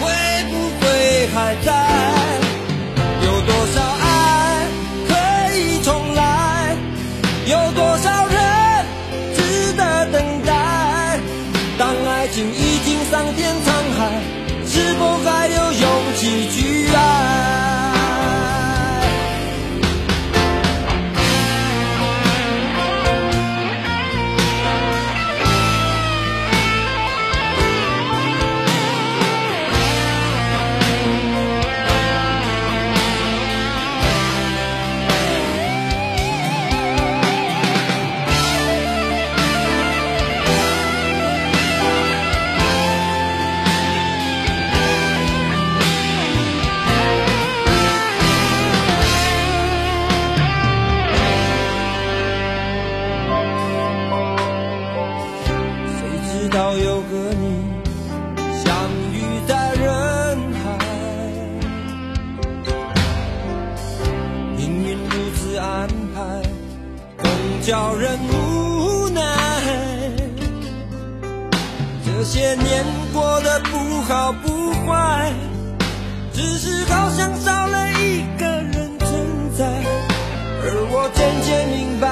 会不会还在爱总叫人无奈，这些年过得不好不坏，只是好像少了一个人存在。而我渐渐明白，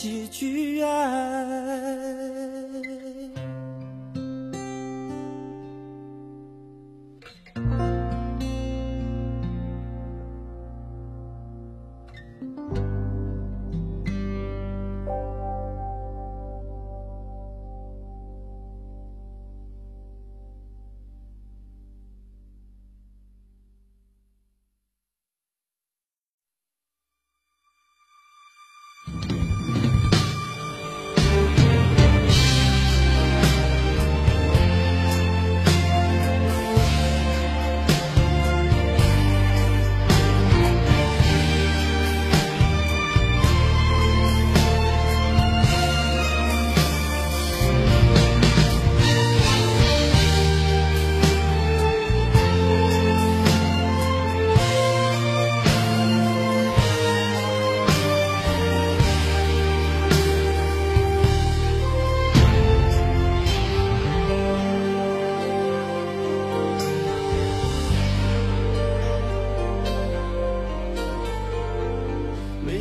结局啊。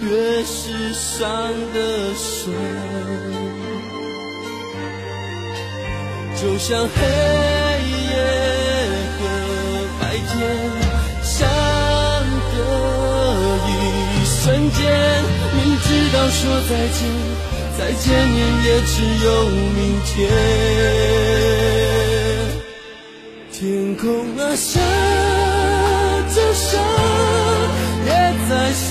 越是伤得深，就像黑夜和白天相隔一瞬间，明知道说再见，再见面也只有明天。天空啊，下着沙，也在笑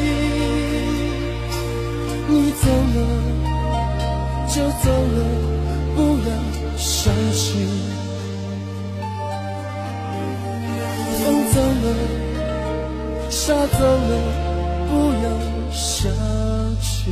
走了不要想起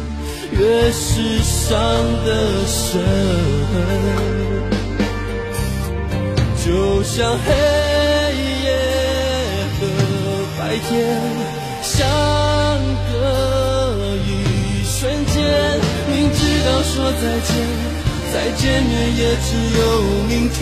越是伤的深。就像黑夜和白天相隔一瞬间，明知道说再见，再见面也只有明天。